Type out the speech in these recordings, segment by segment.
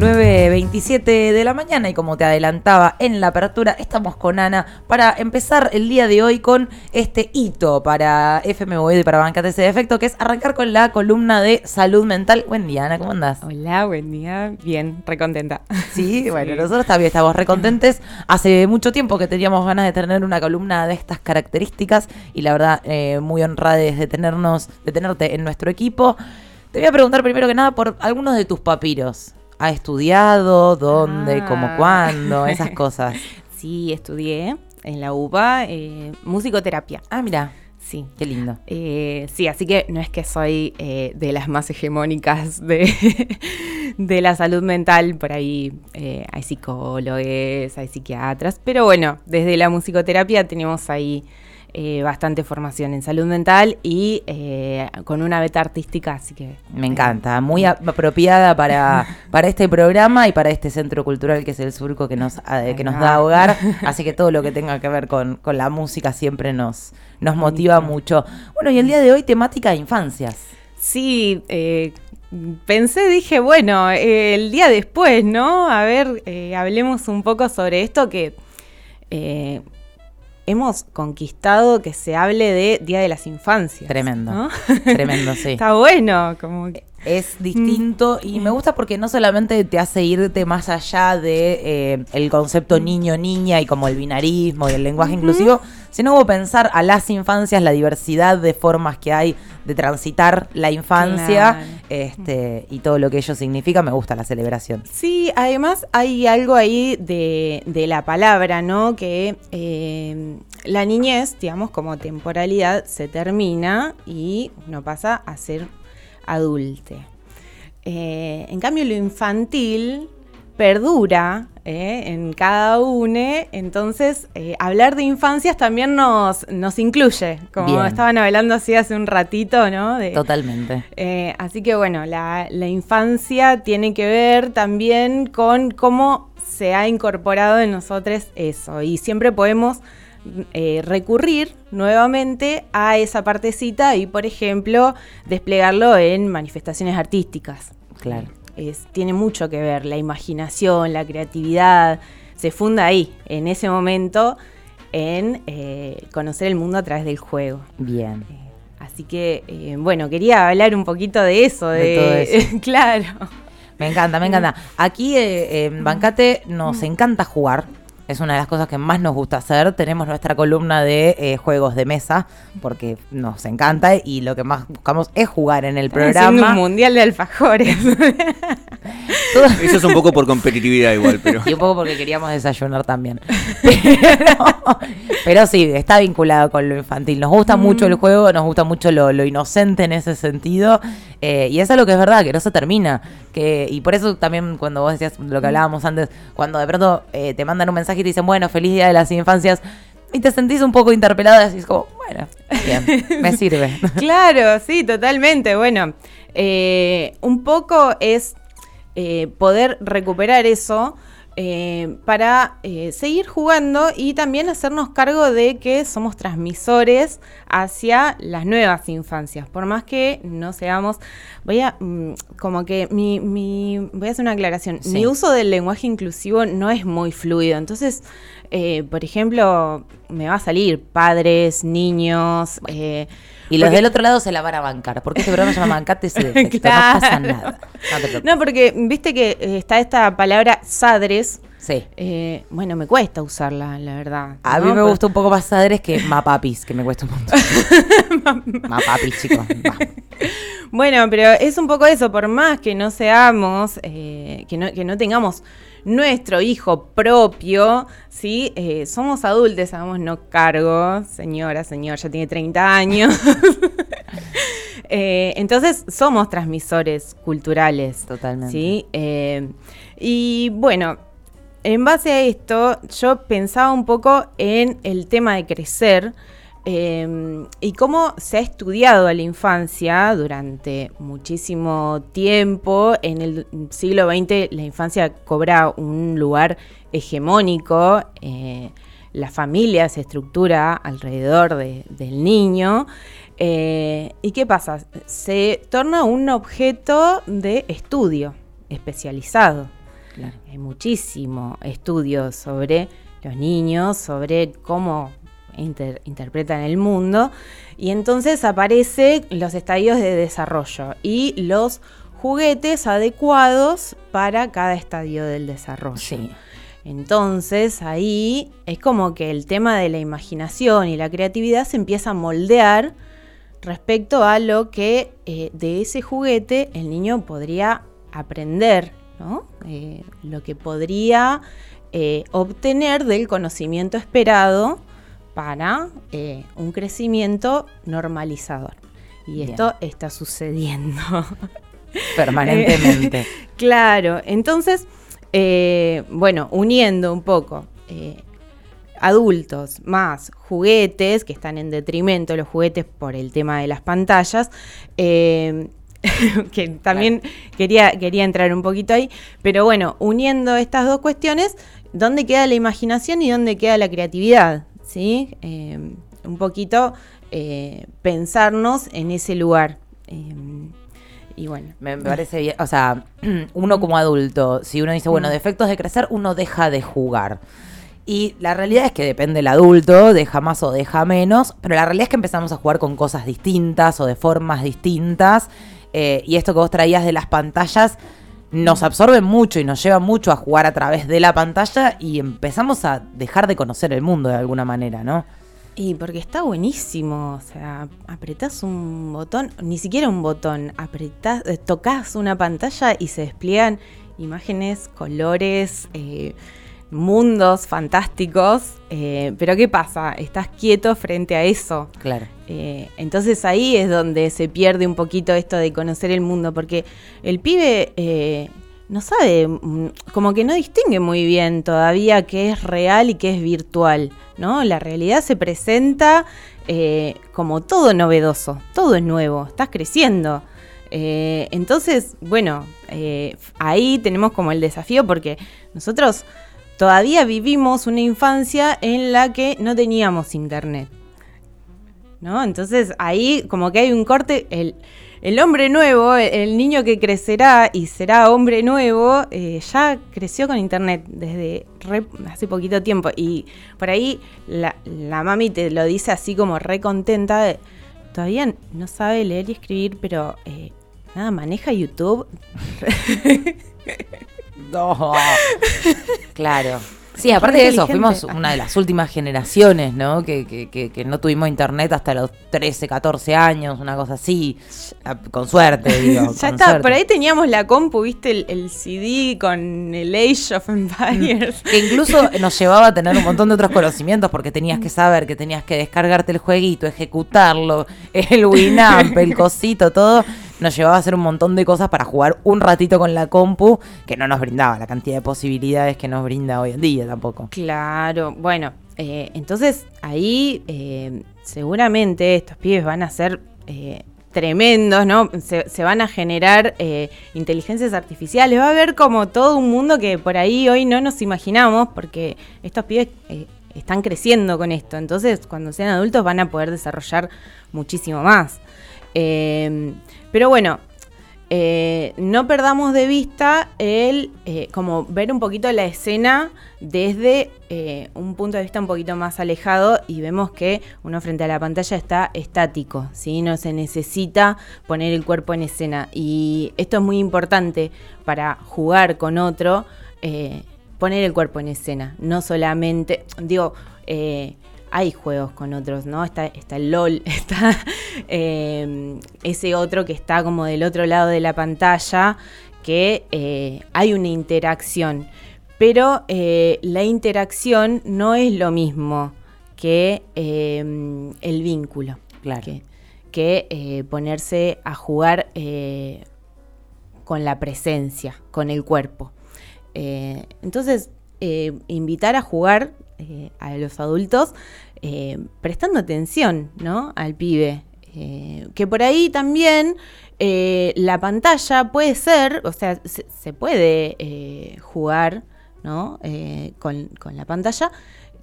9.27 de la mañana y como te adelantaba en la apertura, estamos con Ana para empezar el día de hoy con este hito para FMV y para Bancate ese defecto, que es arrancar con la columna de salud mental. Buen día, Ana, ¿cómo andás? Hola, buen día. Bien, recontenta. Sí, bueno, nosotros también estamos recontentes. Hace mucho tiempo que teníamos ganas de tener una columna de estas características y la verdad, eh, muy honrada de tenernos, de tenerte en nuestro equipo. Te voy a preguntar primero que nada por algunos de tus papiros ha estudiado, dónde, cómo, ah. cuándo, esas cosas. Sí, estudié en la UBA eh, musicoterapia. Ah, mira. Sí. Qué lindo. Eh, sí, así que no es que soy eh, de las más hegemónicas de, de la salud mental. Por ahí hay psicólogos, hay psiquiatras. Pero bueno, desde la musicoterapia tenemos ahí eh, bastante formación en salud mental y eh, con una beta artística, así que... Me encanta, muy apropiada para, para este programa y para este centro cultural que es el Surco que nos, que nos da hogar, así que todo lo que tenga que ver con, la música siempre nos, nos motiva mucho. Bueno, y el día de hoy temática de infancias. Sí, eh, pensé, dije, bueno, el día después, ¿no? A ver, hablemos un poco sobre esto que hemos conquistado que se hable de Día de las Infancias. Tremendo. Tremendo, sí. Está bueno, como es distinto y me gusta porque no solamente te hace irte más allá de eh, el concepto niño niña y como el binarismo y el lenguaje inclusivo, sino como pensar a las infancias la diversidad de formas que hay de transitar la infancia este, y todo lo que ello significa, me gusta la celebración. Sí, además hay algo ahí de, la palabra, ¿no? Que eh, la niñez, digamos, como temporalidad se termina y uno pasa a ser adulte. Eh, en cambio, lo infantil perdura eh, en cada uno, entonces eh, hablar de infancias también nos, nos incluye, como estaban hablando así hace un ratito, ¿no? Totalmente. así que bueno, la, la infancia tiene que ver también con cómo se ha incorporado en nosotros eso, y siempre podemos eh, recurrir nuevamente a esa partecita y, por ejemplo, desplegarlo en manifestaciones artísticas. Claro. Es, tiene mucho que ver, la imaginación, la creatividad, se funda ahí, en ese momento, en eh, conocer el mundo a través del juego. Bien. Eh, así que, bueno, quería hablar un poquito de eso, de, todo eso. claro. Me encanta, me encanta. Aquí en Bancate nos encanta jugar es una de las cosas que más nos gusta hacer. Tenemos nuestra columna de eh, juegos de mesa, porque nos encanta y lo que más buscamos es jugar en el programa. un mundial de alfajores. Eso es un poco por competitividad igual, pero... Y un poco porque queríamos desayunar también. Pero, sí, está vinculado con lo infantil. Nos gusta mucho el juego, nos gusta mucho lo, inocente en ese sentido. Eh, y es algo que es verdad, que no se termina. Que, y por eso también cuando vos decías lo que hablábamos antes, cuando de pronto eh, te mandan un mensaje y te dicen, bueno, feliz día de las infancias, y te sentís un poco interpelada y decís como, bueno, bien, me sirve. claro, sí, totalmente. Bueno, eh, un poco es eh, poder recuperar eso eh, para eh, seguir jugando y también hacernos cargo de que somos transmisores hacia las nuevas infancias. Por más que no seamos, voy a, mm, como que mi, mi, voy a hacer una aclaración. Mi uso del lenguaje inclusivo no es muy fluido. Entonces, por ejemplo, me va a salir padres, niños, y los del otro lado se la van a bancar, porque este programa se llama Bancate ese defecto, no pasa nada. No, porque viste que eh, está esta palabra sadres. Sí. Eh, bueno, me cuesta usarla, la verdad. A mí me gusta un poco más sadres que mapapis, que me cuesta un montón. mapapis, chicos. Bueno, pero es un poco eso, por más que no seamos, eh, que, no, que no tengamos nuestro hijo propio, ¿sí? Eh, somos adultos, no cargo, señora, señor, ya tiene 30 años. Eh, entonces somos transmisores culturales. Totalmente. ¿sí? Eh, y bueno, en base a esto, yo pensaba un poco en el tema de crecer. Em, y cómo se ha estudiado a la infancia durante muchísimo tiempo. En el siglo XX la infancia cobra un lugar hegemónico. Eh, la familia se estructura alrededor del niño. Eh, ¿Y qué pasa? Se torna un objeto de estudio especializado. Hay muchísimo estudio sobre los niños, sobre cómo interpretan el mundo. Y entonces aparecen los estadios de desarrollo y los juguetes adecuados para cada estadio del desarrollo. Entonces ahí es como que el tema de la imaginación y la creatividad se empieza a moldear respecto a lo que eh, de ese juguete el niño podría aprender, ¿no? Eh, lo que podría eh, obtener del conocimiento esperado para un crecimiento normalizador. Y esto está sucediendo. Permanentemente. claro, entonces, bueno, uniendo un poco adultos más juguetes, que están en detrimento los juguetes por el tema de las pantallas, eh, que también quería, quería entrar un poquito ahí, pero bueno, uniendo estas dos cuestiones, ¿dónde queda la imaginación y dónde queda la creatividad? ¿Sí? Eh, un poquito eh, pensarnos en ese lugar. y bueno. Me, parece bien, o sea, uno como adulto, si uno dice, bueno, defectos de crecer, uno deja de jugar. Y la realidad es que depende del adulto, deja más o deja menos, pero la realidad es que empezamos a jugar con cosas distintas o de formas distintas. Eh, y esto que vos traías de las pantallas nos absorbe mucho y nos lleva mucho a jugar a través de la pantalla y empezamos a dejar de conocer el mundo de alguna manera, ¿no? Y porque está buenísimo, o sea, apretás un botón, ni siquiera un botón, apretás, eh, tocas una pantalla y se despliegan imágenes, colores, eh, mundos fantásticos, eh, pero ¿qué pasa? Estás quieto frente a eso. Claro. Eh, entonces ahí es donde se pierde un poquito esto de conocer el mundo, porque el pibe eh, no sabe, mm, como que no distingue muy bien todavía qué es real y qué es virtual, ¿no? La realidad se presenta como todo novedoso, todo es nuevo, estás creciendo. entonces, bueno, ahí tenemos como el desafío porque nosotros todavía vivimos una infancia en la que no teníamos internet. ¿No? Entonces ahí como que hay un corte, el, hombre nuevo, el, niño que crecerá y será hombre nuevo, eh, ya creció con internet desde hace poquito tiempo. Y por ahí la, mami te lo dice así como re contenta. todavía no sabe leer y escribir, pero eh, nada, maneja YouTube. No. claro. Sí, aparte de eso, fuimos una de las últimas generaciones, ¿no? Que, que, no tuvimos internet hasta los 13, 14 años, una cosa así. Con suerte, digo. ya está, por ahí teníamos la compu, viste, el, CD con el Age of Empires. Que incluso nos llevaba a tener un montón de otros conocimientos, porque tenías que saber que tenías que descargarte el jueguito, ejecutarlo, el Winamp, el cosito, todo nos llevaba a hacer un montón de cosas para jugar un ratito con la compu que no nos brindaba la cantidad de posibilidades que nos brinda hoy en día tampoco. Claro, bueno, eh, entonces ahí eh, seguramente estos pibes van a ser eh, tremendos, ¿no? Se, van a generar inteligencias artificiales, va a haber como todo un mundo que por ahí hoy no nos imaginamos porque estos pibes están creciendo con esto, entonces cuando sean adultos van a poder desarrollar muchísimo más. Pero bueno, eh, no perdamos de vista el eh, como ver un poquito la escena desde eh, un punto de vista un poquito más alejado y vemos que uno frente a la pantalla está estático, ¿sí? no se necesita poner el cuerpo en escena y esto es muy importante para jugar con otro, poner el cuerpo en escena, no solamente, digo, hay juegos con otros, ¿no? Está, está el LOL, está em, ese otro que está como del otro lado de la pantalla, que eh, hay una interacción. Pero eh, la interacción no es lo mismo que em, el vínculo. Claro. Que, eh, ponerse a jugar con la presencia, con el cuerpo. entonces, invitar a jugar eh, a los adultos eh, prestando atención ¿no? al pibe. Eh, que por ahí también la pantalla puede ser, o sea, se, puede jugar ¿no? con, la pantalla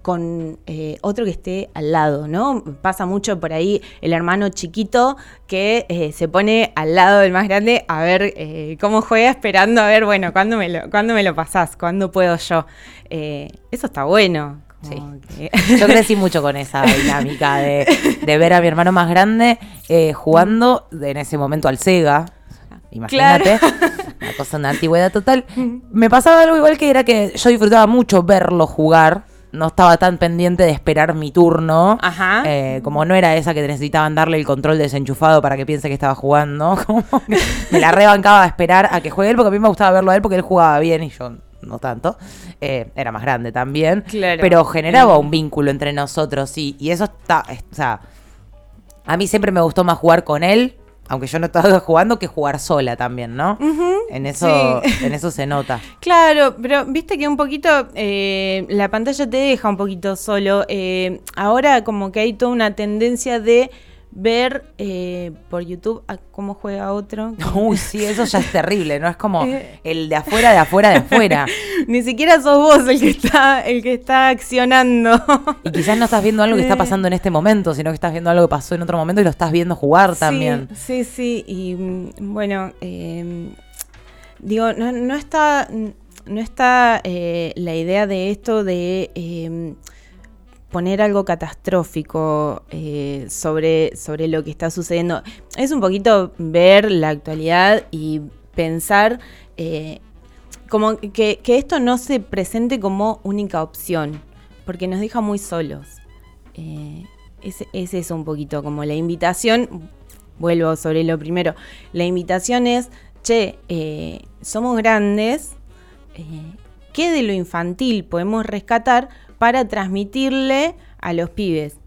con otro que esté al lado, ¿no? Pasa mucho por ahí el hermano chiquito que se pone al lado del más grande a ver cómo juega, esperando a ver, bueno, ¿cuándo me lo, ¿cuándo me lo pasás? ¿Cuándo puedo yo? eso está bueno. Sí. Yo crecí mucho con esa dinámica de, ver a mi hermano más grande jugando en ese momento al Sega. Imagínate, una cosa, una antigüedad total. Me pasaba algo igual que era que yo disfrutaba mucho verlo jugar no estaba tan pendiente de esperar mi turno. Ajá. Eh, como no era esa que necesitaban darle el control desenchufado para que piense que estaba jugando. Como me la rebancaba a esperar a que juegue él, porque a mí me gustaba verlo a él porque él jugaba bien y yo no tanto. Eh, era más grande también. Claro. Pero generaba un vínculo entre nosotros, sí. Y eso está. O sea. A mí siempre me gustó más jugar con él aunque yo no estaba jugando, que jugar sola también, ¿no? en, eso, en eso se nota. Claro, pero viste que un poquito eh, la pantalla te deja un poquito solo. Eh, ahora como que hay toda una tendencia de ver eh, por YouTube cómo juega otro. Uy, sí, eso ya es terrible, ¿no? Es como eh. el de afuera, de afuera, de afuera. Ni siquiera sos vos el que está, el que está accionando. y quizás no estás viendo algo que está eh. pasando en este momento, sino que estás viendo algo que pasó en otro momento y lo estás viendo jugar también. Sí, sí, y mm, bueno, em, digo, no, no está, no está la idea de esto de em, poner algo catastrófico eh, sobre, sobre lo que está sucediendo. Es un poquito ver la actualidad y pensar eh, como que, esto no se presente como única opción, porque nos deja muy solos. Eh, es, un poquito, como la invitación, vuelvo sobre lo primero, la invitación es, che, somos grandes, ¿qué de lo infantil podemos rescatar para transmitirle a los pibes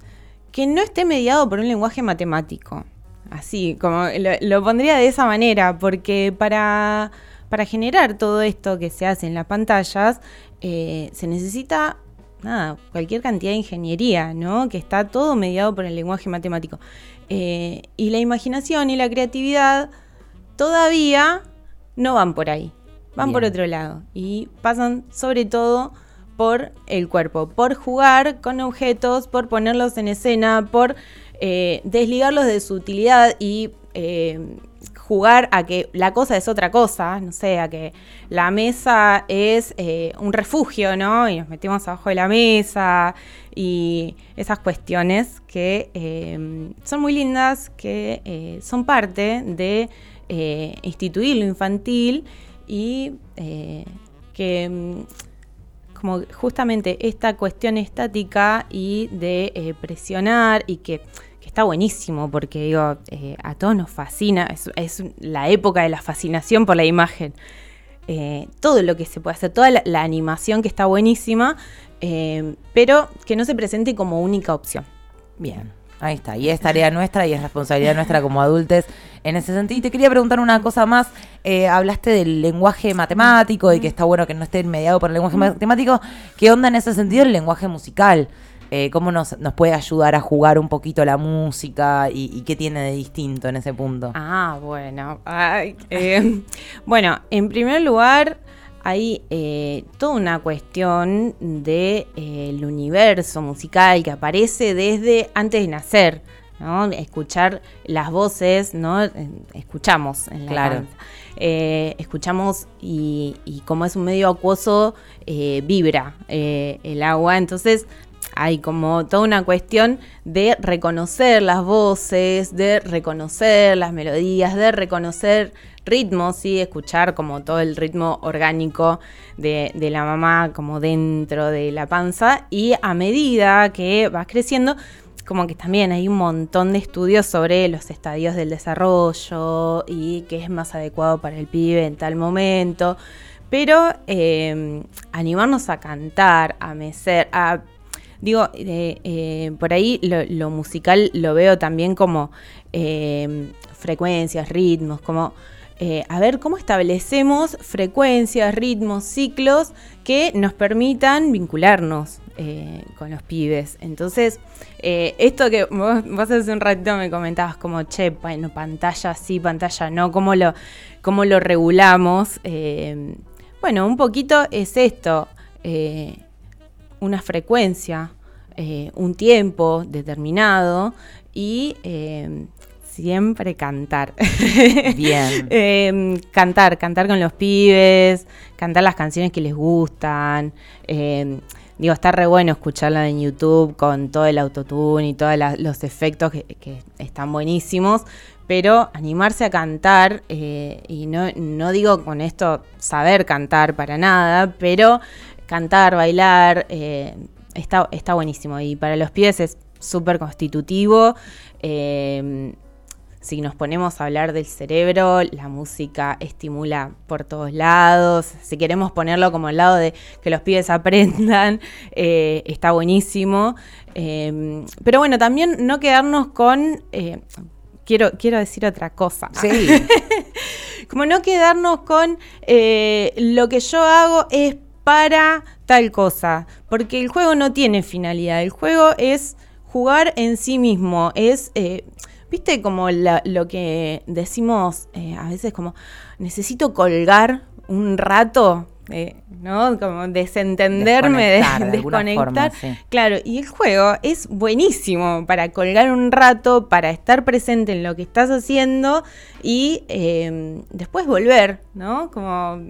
que no esté mediado por un lenguaje matemático. Así, como lo, pondría de esa manera, porque para, para, generar todo esto que se hace en las pantallas, eh, se necesita nada, cualquier cantidad de ingeniería, ¿no? Que está todo mediado por el lenguaje matemático. Eh, y la imaginación y la creatividad todavía no van por ahí, van por otro lado. Y pasan sobre todo por el cuerpo, por jugar con objetos, por ponerlos en escena, por eh, desligarlos de su utilidad y eh, jugar a que la cosa es otra cosa, no sé, a que la mesa es eh, un refugio, ¿no? Y nos metimos abajo de la mesa y esas cuestiones que son muy lindas, que son parte de instituir lo infantil y que como justamente esta cuestión estática y de eh, presionar y que, está buenísimo porque digo, eh, a todos nos fascina, es, la época de la fascinación por la imagen. Eh, todo lo que se puede hacer, toda la, animación que está buenísima, pero que no se presente como única opción. Bien. Ahí está, y es tarea nuestra y es responsabilidad nuestra como adultos en ese sentido. Y te quería preguntar una cosa más. Eh, hablaste del lenguaje matemático y que está bueno que no esté mediado por el lenguaje matemático. ¿Qué onda en ese sentido el lenguaje musical? Eh, ¿Cómo nos, puede ayudar a jugar un poquito la música y, qué tiene de distinto en ese punto? Ah, bueno. Eh, bueno, en primer lugar hay eh, toda una cuestión del de, eh, universo musical que aparece desde antes de nacer, ¿no? Escuchar las voces, ¿no? Escuchamos en la claro. Eh, escuchamos y, y, como es un medio acuoso, vibra el agua. Entonces hay como toda una cuestión de reconocer las voces, de reconocer las melodías, de reconocer ritmos, ¿sí? escuchar como todo el ritmo orgánico de, la mamá como dentro de la panza y a medida que vas creciendo, como que también hay un montón de estudios sobre los estadios del desarrollo y qué es más adecuado para el pibe en tal momento. Pero eh, animarnos a cantar, a mecer, a digo, eh, por ahí lo, musical lo veo también como eh, frecuencias, ritmos, como eh, a ver cómo establecemos frecuencias, ritmos, ciclos que nos permitan vincularnos con los pibes. Entonces, esto que vos, hace un ratito me comentabas como, che, bueno, pantalla sí, pantalla no, ¿cómo lo, cómo lo regulamos? bueno, un poquito es esto una frecuencia, eh, un tiempo determinado y eh, siempre cantar. Bien. Em, cantar, cantar con los pibes, cantar las canciones que les gustan. Digo, está re bueno escucharla en YouTube con todo el autotune y todos los efectos que, están buenísimos. Pero animarse a cantar, eh, y no, no digo con esto saber cantar para nada, pero cantar, bailar, eh, está, está buenísimo. Y para los pibes es súper constitutivo. Eh, si nos ponemos a hablar del cerebro, la música estimula por todos lados. Si queremos ponerlo como el lado de que los pibes aprendan, eh, está buenísimo. Pero bueno, también no quedarnos con... Eh, quiero, quiero decir otra cosa. Sí. como no quedarnos con lo que yo hago es para tal cosa. Porque el juego no tiene finalidad. El juego es jugar en sí mismo. Es ¿Viste como lo que decimos eh, a veces como necesito colgar un rato? Eh, ¿no? Como desentenderme, desconectar. Claro, y el juego es buenísimo para colgar un rato, para estar presente en lo que estás haciendo y em, después volver, ¿no? Como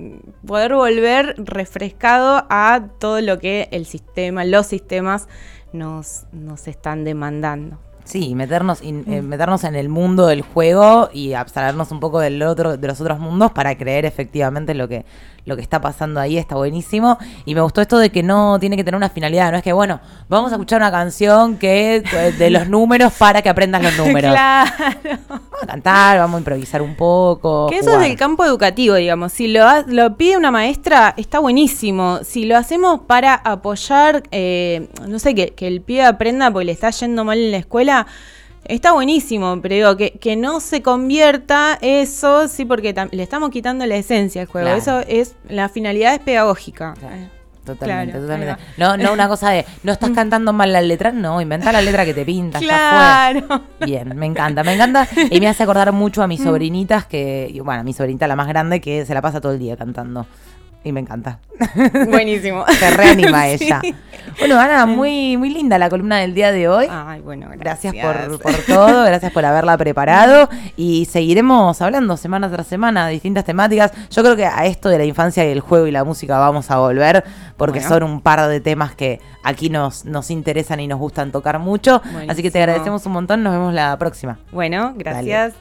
poder volver refrescado a todo lo que el sistema, los sistemas nos, nos están demandando. Sí, meternos, eh, mm. meternos en el mundo del juego y abstraernos un poco del otro, de los otros mundos para creer efectivamente lo que, lo que está pasando ahí está buenísimo. Y me gustó esto de que no tiene que tener una finalidad, no es que, bueno, vamos a escuchar una canción que de los números para que aprendas los números. claro. Vamos a cantar, vamos a improvisar un poco. Que eso es del campo educativo, digamos. Si lo, lo pide una maestra, está buenísimo. Si lo hacemos para apoyar, eh, no sé, que, que el pibe aprenda porque le está yendo mal en la escuela Está buenísimo, pero digo, que, que no se convierta eso, sí, porque le estamos quitando la esencia al juego. Eso es, la finalidad es pedagógica. Totalmente, totalmente. No, no una cosa de, no estás cantando mal las letras, no, inventa la letra que te pinta. Claro. Bien, me encanta, me encanta. Y me hace acordar mucho a mis mm. sobrinitas que, bueno, mi sobrinita la más grande que se la pasa todo el día cantando y me encanta. Buenísimo. Se reanima ella. Bueno, Ana, muy, muy linda la columna del día de hoy. Ay, bueno, gracias. Gracias por, todo, gracias por haberla preparado y seguiremos hablando semana tras semana de distintas temáticas. Yo creo que a esto de la infancia y el juego y la música vamos a volver porque son un par de temas que aquí nos, nos interesan y nos gustan tocar mucho. Así que te agradecemos un montón, nos vemos la próxima. Bueno, gracias.